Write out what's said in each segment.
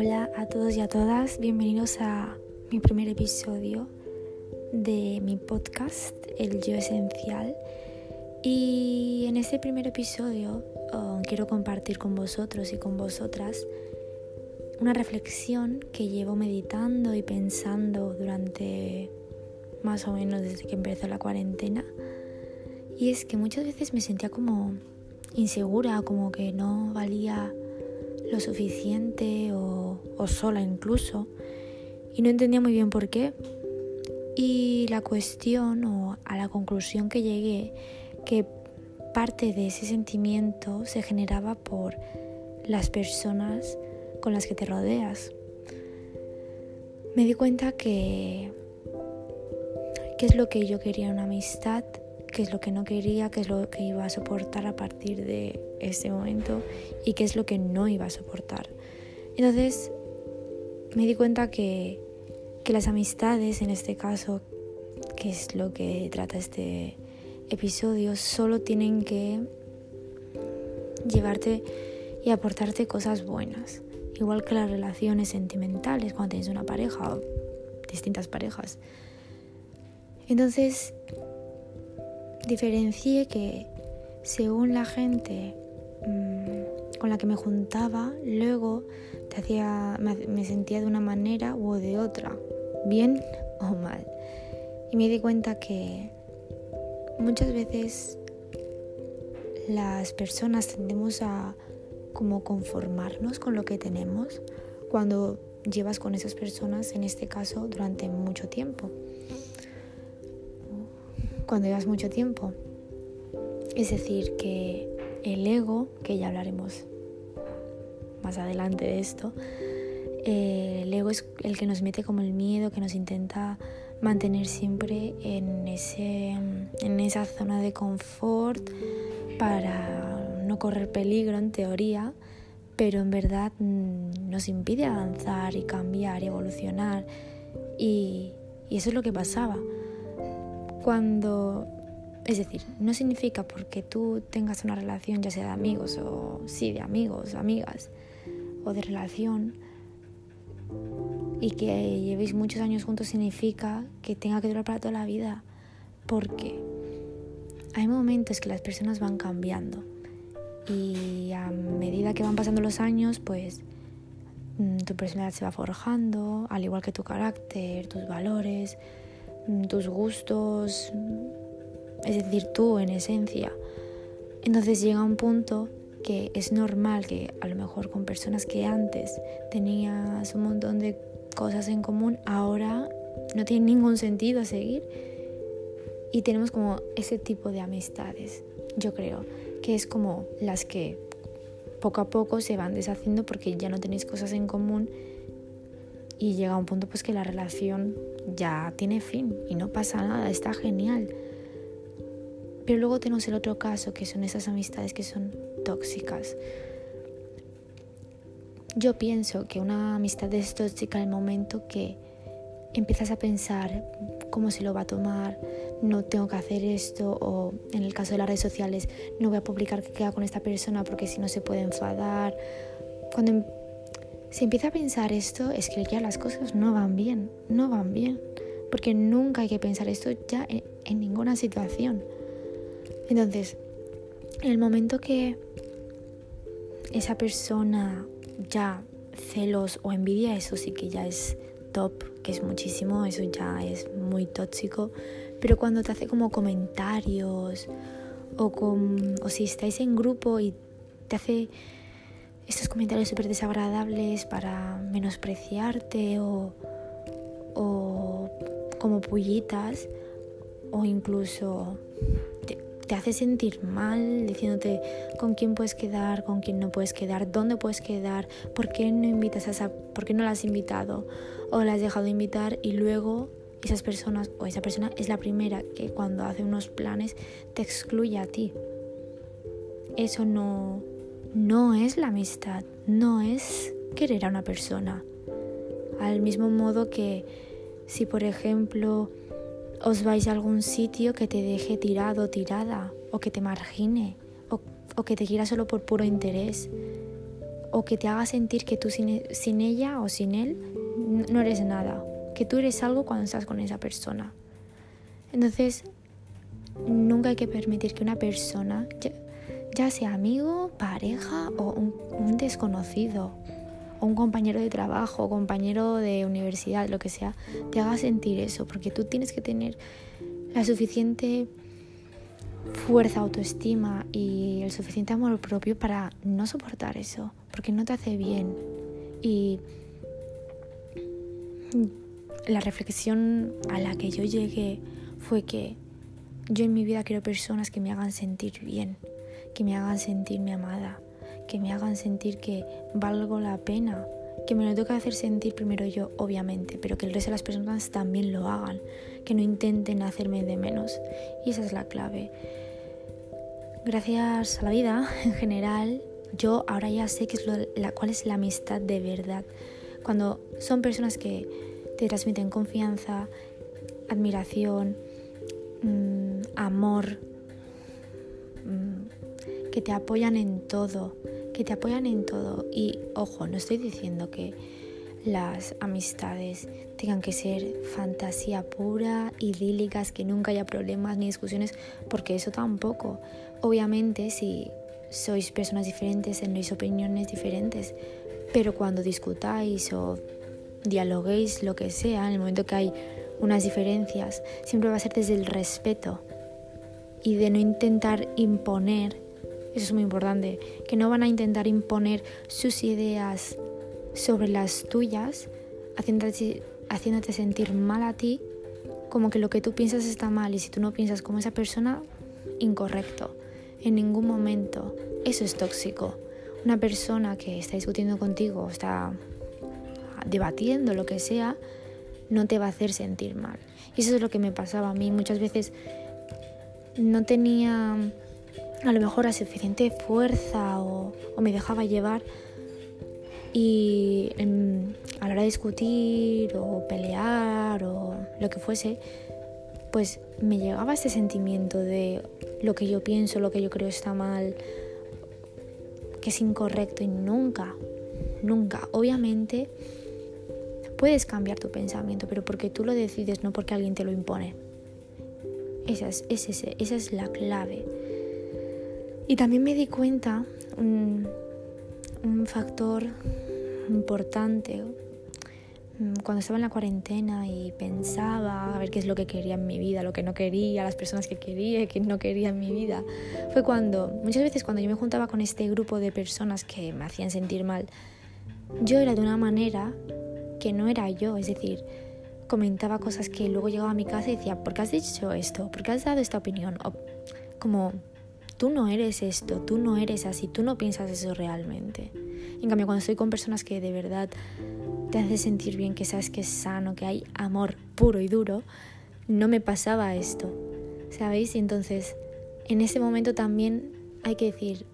Hola a todos y a todas, bienvenidos a mi primer episodio de mi podcast, El Yo Esencial. Y en este primer episodio oh, quiero compartir con vosotros y con vosotras una reflexión que llevo meditando y pensando durante más o menos desde que empezó la cuarentena. Y es que muchas veces me sentía como insegura, como que no valía lo suficiente o, sola incluso. Y no entendía muy bien por qué. Y la cuestión o a la conclusión que llegué, que parte de ese sentimiento se generaba por las personas con las que te rodeas. Me di cuenta que qué es lo que yo quería una amistad, qué es lo que no quería, qué es lo que iba a soportar a partir de ese momento y qué es lo que no iba a soportar. Entonces me di cuenta que, que las amistades, en este caso, que es lo que trata este episodio, solo tienen que llevarte y aportarte cosas buenas. Igual que las relaciones sentimentales, cuando tienes una pareja o distintas parejas. Entonces, diferencié que según la gente mm, con la que me juntaba, luego te hacía, me, sentía de una manera u de otra, bien o mal. Y me di cuenta que muchas veces las personas tendemos a como conformarnos con lo que tenemos cuando llevas con esas personas, en este caso, durante mucho tiempo cuando llevas mucho tiempo. Es decir, que el ego, que ya hablaremos más adelante de esto, eh, el ego es el que nos mete como el miedo, que nos intenta mantener siempre en, ese, en esa zona de confort para no correr peligro en teoría, pero en verdad mm, nos impide avanzar y cambiar y evolucionar. Y, y eso es lo que pasaba. Cuando, es decir, no significa porque tú tengas una relación ya sea de amigos o sí, de amigos, amigas o de relación y que llevéis muchos años juntos significa que tenga que durar para toda la vida. Porque hay momentos que las personas van cambiando y a medida que van pasando los años, pues mm, tu personalidad se va forjando, al igual que tu carácter, tus valores, tus gustos, es decir, tú en esencia. Entonces llega un punto que es normal que a lo mejor con personas que antes tenías un montón de cosas en común, ahora no tiene ningún sentido seguir. Y tenemos como ese tipo de amistades, yo creo, que es como las que poco a poco se van deshaciendo porque ya no tenéis cosas en común y llega un punto pues que la relación ya tiene fin y no pasa nada, está genial. Pero luego tenemos el otro caso, que son esas amistades que son tóxicas. Yo pienso que una amistad es tóxica en el momento que empiezas a pensar cómo se lo va a tomar, no tengo que hacer esto, o en el caso de las redes sociales, no voy a publicar que queda con esta persona porque si no se puede enfadar. Cuando si empieza a pensar esto, es que ya las cosas no van bien, no van bien, porque nunca hay que pensar esto ya en, ninguna situación. Entonces, en el momento que esa persona ya celos o envidia, eso sí que ya es top, que es muchísimo, eso ya es muy tóxico, pero cuando te hace como comentarios o, con, o si estáis en grupo y te hace estos comentarios súper desagradables para menospreciarte o, o como pullitas o incluso te, hace sentir mal diciéndote con quién puedes quedar, con quién no puedes quedar, dónde puedes quedar, por qué no invitas a esa, por qué no la has invitado o la has dejado de invitar y luego esas personas o esa persona es la primera que cuando hace unos planes te excluye a ti. Eso no, no es la amistad, no es querer a una persona. Al mismo modo que si por ejemplo os vais a algún sitio que te deje tirado tirada, o que te margine, o, que te quiera solo por puro interés, o que te haga sentir que tú sin, sin ella o sin él no eres nada, que tú eres algo cuando estás con esa persona. Entonces, nunca hay que permitir que una persona, ya, sea amigo, pareja o un, desconocido, o un compañero de trabajo, compañero de universidad, lo que sea, te haga sentir eso, porque tú tienes que tener la suficiente fuerza, autoestima y el suficiente amor propio para no soportar eso, porque no te hace bien. Y la reflexión a la que yo llegué fue que yo en mi vida quiero personas que me hagan sentir bien, que me hagan sentirme amada, que me hagan sentir que valgo la pena, que me lo tengo que hacer sentir primero yo, obviamente, pero que el resto de las personas también lo hagan, que no intenten hacerme de menos. Y esa es la clave. Gracias a la vida en general, yo ahora ya sé qué es la, cuál es la amistad de verdad. Cuando son personas que te transmiten confianza, admiración, Mm, amor, que te apoyan en todo, que te apoyan en todo. Y ojo, no estoy diciendo que las amistades tengan que ser fantasía pura, idílicas, que nunca haya problemas ni discusiones, porque eso tampoco. Obviamente, si sois personas diferentes, tenéis opiniones diferentes, pero cuando discutáis o dialoguéis lo que sea, en el momento que hay unas diferencias, siempre va a ser desde el respeto y de no intentar imponer, eso es muy importante, que no van a intentar imponer sus ideas sobre las tuyas, haciéndote, haciéndote sentir mal a ti, como que lo que tú piensas está mal y si tú no piensas como esa persona, incorrecto. En ningún momento. Eso es tóxico. Una persona que está discutiendo contigo, está debatiendo lo que sea, no te va a hacer sentir mal. Y eso es lo que me pasaba a mí. Muchas veces no tenía a lo mejor la suficiente fuerza o, me dejaba llevar y a la hora de discutir o pelear o lo que fuese, pues me llegaba este sentimiento de lo que yo pienso, lo que yo creo está mal, que es incorrecto y nunca, nunca, obviamente Puedes cambiar tu pensamiento, pero porque tú lo decides, no porque alguien te lo impone. Esa es, esa es la clave. Y también me di cuenta un, un factor importante mm, cuando estaba en la cuarentena y pensaba a ver qué es lo que quería en mi vida, lo que no quería, las personas que quería y que no quería en mi vida, fue cuando, muchas veces cuando yo me juntaba con este grupo de personas que me hacían sentir mal, yo era de una manera que no era yo, es decir, comentaba cosas que luego llegaba a mi casa y decía, ¿por qué has dicho esto? ¿Por qué has dado esta opinión? O, como, tú no eres esto, tú no eres así, tú no piensas eso realmente. En cambio, cuando estoy con personas que de verdad te hacen sentir bien, que sabes que es sano, que hay amor puro y duro, no me pasaba esto, ¿sabéis? Y entonces, en ese momento también hay que decir,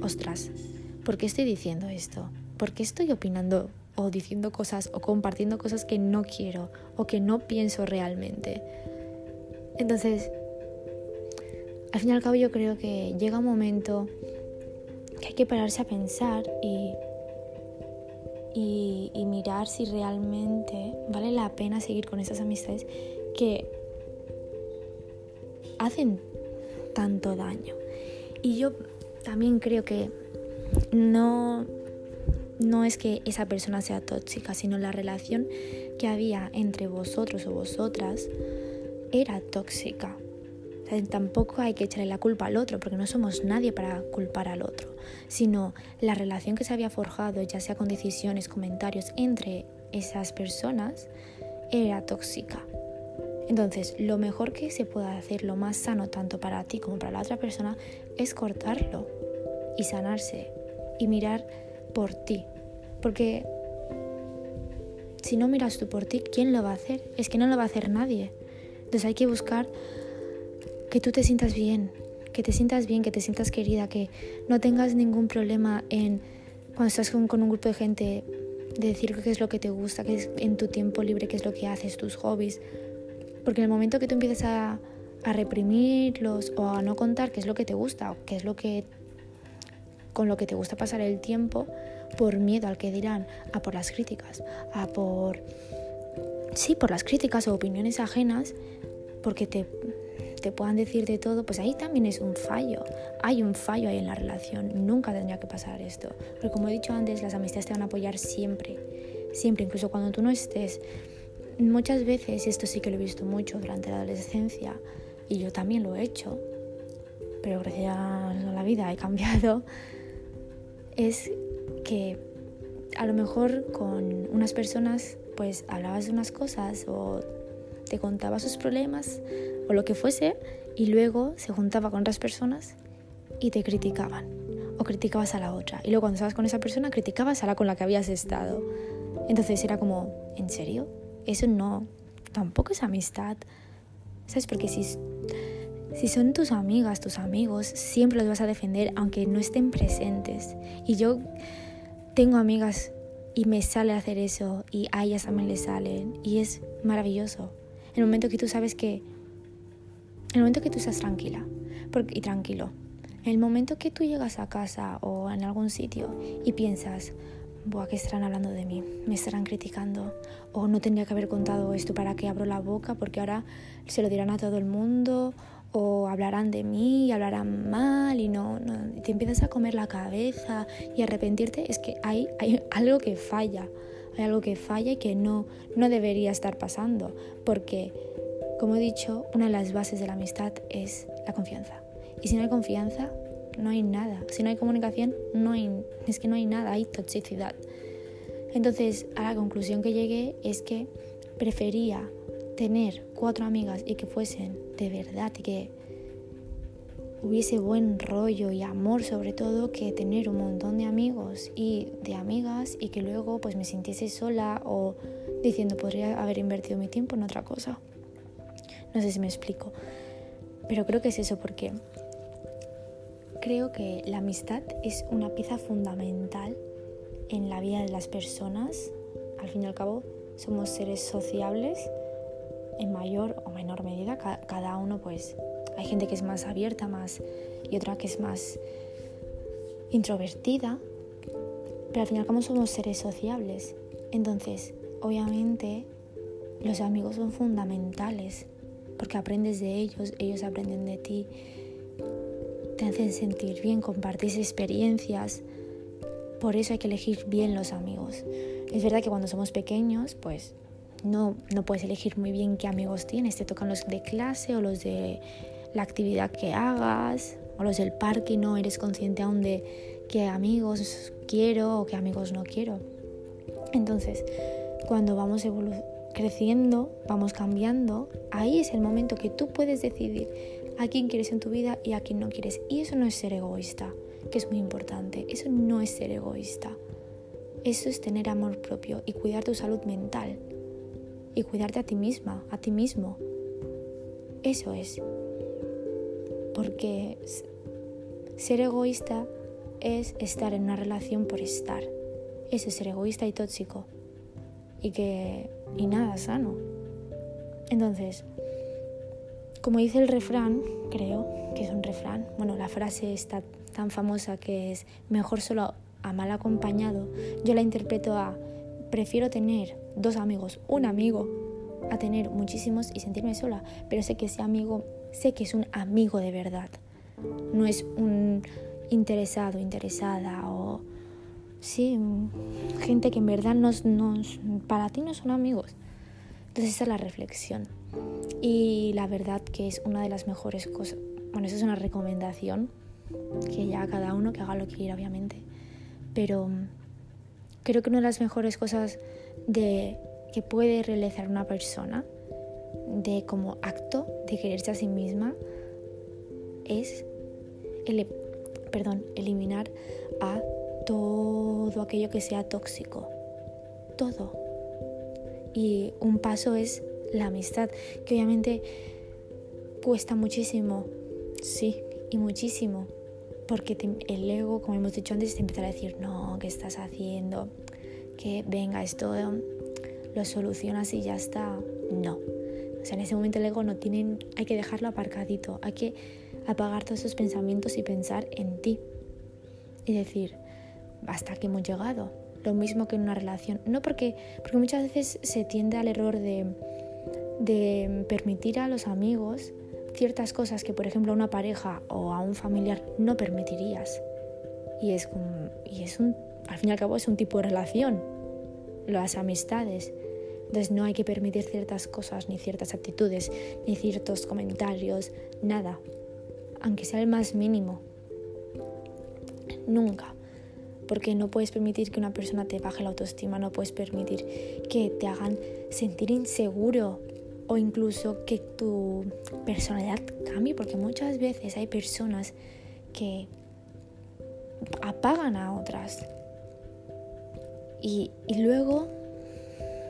ostras, ¿por qué estoy diciendo esto? ¿Por qué estoy opinando o diciendo cosas o compartiendo cosas que no quiero o que no pienso realmente. Entonces, al fin y al cabo yo creo que llega un momento que hay que pararse a pensar y, y, mirar si realmente vale la pena seguir con esas amistades que hacen tanto daño. Y yo también creo que no no es que esa persona sea tóxica, sino la relación que había entre vosotros o vosotras era tóxica. Tampoco hay que echarle la culpa al otro, porque no somos nadie para culpar al otro, sino la relación que se había forjado, ya sea con decisiones, comentarios entre esas personas, era tóxica. Entonces, lo mejor que se puede hacer, lo más sano tanto para ti como para la otra persona, es cortarlo y sanarse y mirar por ti. Porque si no miras tú por ti, ¿quién lo va a hacer? Es que no lo va a hacer nadie. Entonces hay que buscar que tú te sientas bien, que te sientas bien, que te sientas querida, que no tengas ningún problema en cuando estás con, un grupo de gente de decir qué es lo que te gusta, qué es en tu tiempo libre, qué es lo que haces, tus hobbies. Porque en el momento que tú empiezas a, a reprimirlos o a no contar qué es lo que te gusta o qué es lo que con lo que te gusta pasar el tiempo por miedo al que dirán, a por las críticas, a por... Sí, por las críticas o opiniones ajenas, porque te, te puedan decir de todo, pues ahí también es un fallo. Hay un fallo ahí en la relación. Nunca tendría que pasar esto. Porque como he dicho antes, las amistades te van a apoyar siempre. Siempre, incluso cuando tú no estés. Muchas veces, esto sí que lo he visto mucho durante la adolescencia, y yo también lo he hecho, pero gracias a la vida he cambiado, es que a lo mejor con unas personas pues hablabas de unas cosas o te contaba sus problemas o lo que fuese y luego se juntaba con otras personas y te criticaban o criticabas a la otra y luego cuando estabas con esa persona criticabas a la con la que habías estado. Entonces era como, ¿en serio? Eso no, tampoco es amistad. ¿Sabes? Porque si, si son tus amigas, tus amigos, siempre los vas a defender aunque no estén presentes. Y yo tengo amigas y me sale hacer eso y a ellas también les salen y es maravilloso. En el momento que tú sabes que, el momento que tú estás tranquila y tranquilo, el momento que tú llegas a casa o en algún sitio y piensas, Buah, ¿qué estarán hablando de mí? ¿Me estarán criticando? ¿O no tendría que haber contado esto para que abro la boca? Porque ahora se lo dirán a todo el mundo o hablarán de mí y hablarán mal y no, no te empiezas a comer la cabeza y arrepentirte, es que hay, hay algo que falla, hay algo que falla y que no, no debería estar pasando, porque, como he dicho, una de las bases de la amistad es la confianza. Y si no hay confianza, no hay nada. Si no hay comunicación, no hay, es que no hay nada, hay toxicidad. Entonces, a la conclusión que llegué es que prefería tener cuatro amigas y que fuesen de verdad y que hubiese buen rollo y amor sobre todo que tener un montón de amigos y de amigas y que luego pues me sintiese sola o diciendo podría haber invertido mi tiempo en otra cosa. No sé si me explico, pero creo que es eso porque creo que la amistad es una pieza fundamental en la vida de las personas. Al fin y al cabo somos seres sociables en mayor o menor medida, cada uno pues hay gente que es más abierta más y otra que es más introvertida, pero al final como somos seres sociables, entonces obviamente los amigos son fundamentales porque aprendes de ellos, ellos aprenden de ti, te hacen sentir bien, compartís experiencias, por eso hay que elegir bien los amigos. Es verdad que cuando somos pequeños, pues no, no puedes elegir muy bien qué amigos tienes. Te tocan los de clase o los de la actividad que hagas o los del parque y no eres consciente aún de qué amigos quiero o qué amigos no quiero. Entonces, cuando vamos creciendo, vamos cambiando, ahí es el momento que tú puedes decidir a quién quieres en tu vida y a quién no quieres. Y eso no es ser egoísta, que es muy importante. Eso no es ser egoísta. Eso es tener amor propio y cuidar tu salud mental y cuidarte a ti misma, a ti mismo. Eso es. Porque ser egoísta es estar en una relación por estar. Eso es ser egoísta y tóxico. Y que. y nada sano. Entonces, como dice el refrán, creo que es un refrán, bueno, la frase está tan famosa que es mejor solo a mal acompañado, yo la interpreto a prefiero tener dos amigos, un amigo, a tener muchísimos y sentirme sola, pero sé que ese amigo, sé que es un amigo de verdad, no es un interesado, interesada o sí, gente que en verdad nos, nos, para ti no son amigos. Entonces esa es la reflexión. Y la verdad que es una de las mejores cosas, bueno, eso es una recomendación, que ya cada uno que haga lo que quiera, obviamente, pero creo que una de las mejores cosas de que puede realizar una persona de como acto de quererse a sí misma es perdón, eliminar a todo aquello que sea tóxico. Todo. Y un paso es la amistad, que obviamente cuesta muchísimo, sí, y muchísimo, porque el ego, como hemos dicho antes, te empieza a decir, no, ¿qué estás haciendo? Que venga, esto lo solucionas y ya está. No. O sea, en ese momento el ego no tiene, hay que dejarlo aparcadito, hay que apagar todos esos pensamientos y pensar en ti. y decir, hasta aquí hemos llegado. Lo mismo que en una relación. No porque, porque muchas veces se tiende al error de, de permitir a los amigos ciertas cosas que, por ejemplo, a una pareja o a un familiar no permitirías. Y es y es un, al al cabo es un tipo de relación, las amistades. Entonces no hay que permitir ciertas cosas, ni ciertas actitudes, ni ciertos comentarios, nada, aunque sea el más mínimo. Nunca. Porque no puedes permitir que una persona te baje la autoestima, no puedes permitir que te hagan sentir inseguro o incluso que tu personalidad cambie, porque muchas veces hay personas que apagan a otras. Y, y luego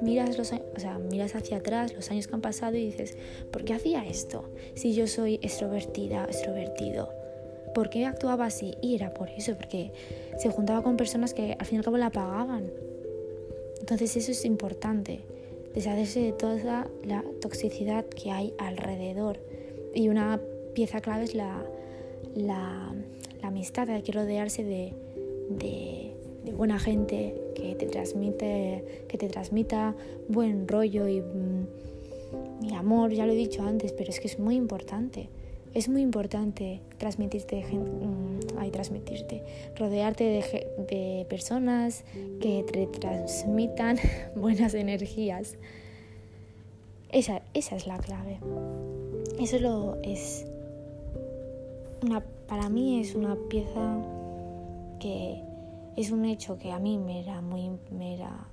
miras, los, o sea, miras hacia atrás los años que han pasado y dices, ¿por qué hacía esto? Si yo soy extrovertida, extrovertido. ¿Por qué actuaba así? Y era por eso, porque se juntaba con personas que al fin y al cabo la apagaban. Entonces eso es importante, deshacerse de toda la toxicidad que hay alrededor. Y una pieza clave es la, la, la amistad, hay que rodearse de, de, de buena gente que te transmite, que te transmita buen rollo y, mm, amor, ya lo he dicho antes, pero es que es muy importante. Es muy importante transmitirte, mm, transmitirte, rodearte de, de personas que te transmitan buenas energías. Esa, esa es la clave. Eso lo es una, para mí es una pieza que es un hecho que a mí me era muy, me era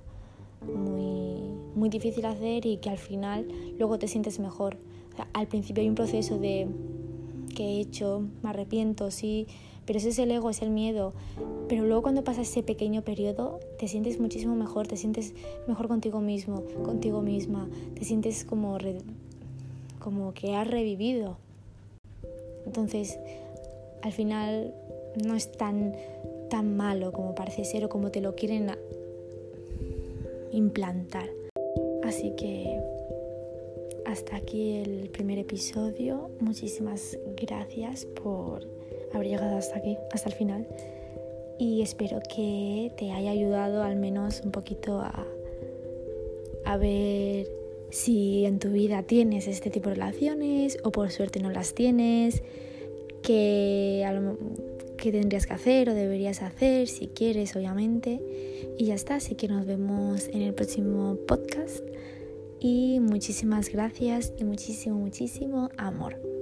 muy, muy difícil hacer y que al final luego te sientes mejor. al principio hay un proceso de que he hecho, me arrepiento, sí, pero ese es el ego, es el miedo. Pero luego cuando pasa ese pequeño periodo, te sientes muchísimo mejor, te sientes mejor contigo mismo, contigo misma, te sientes como, como que has revivido. Entonces, al final no es tan tan malo como parece ser o como te lo quieren implantar. Así que hasta aquí el primer episodio. Muchísimas gracias por haber llegado hasta aquí, hasta el final. Y espero que te haya ayudado al menos un poquito a, a ver si en tu vida tienes este tipo de relaciones o por suerte no las tienes, lo, qué tendrías que hacer o deberías hacer, si quieres, obviamente. Y ya está, así que nos vemos en el próximo podcast. Y muchísimas gracias y muchísimo, muchísimo amor.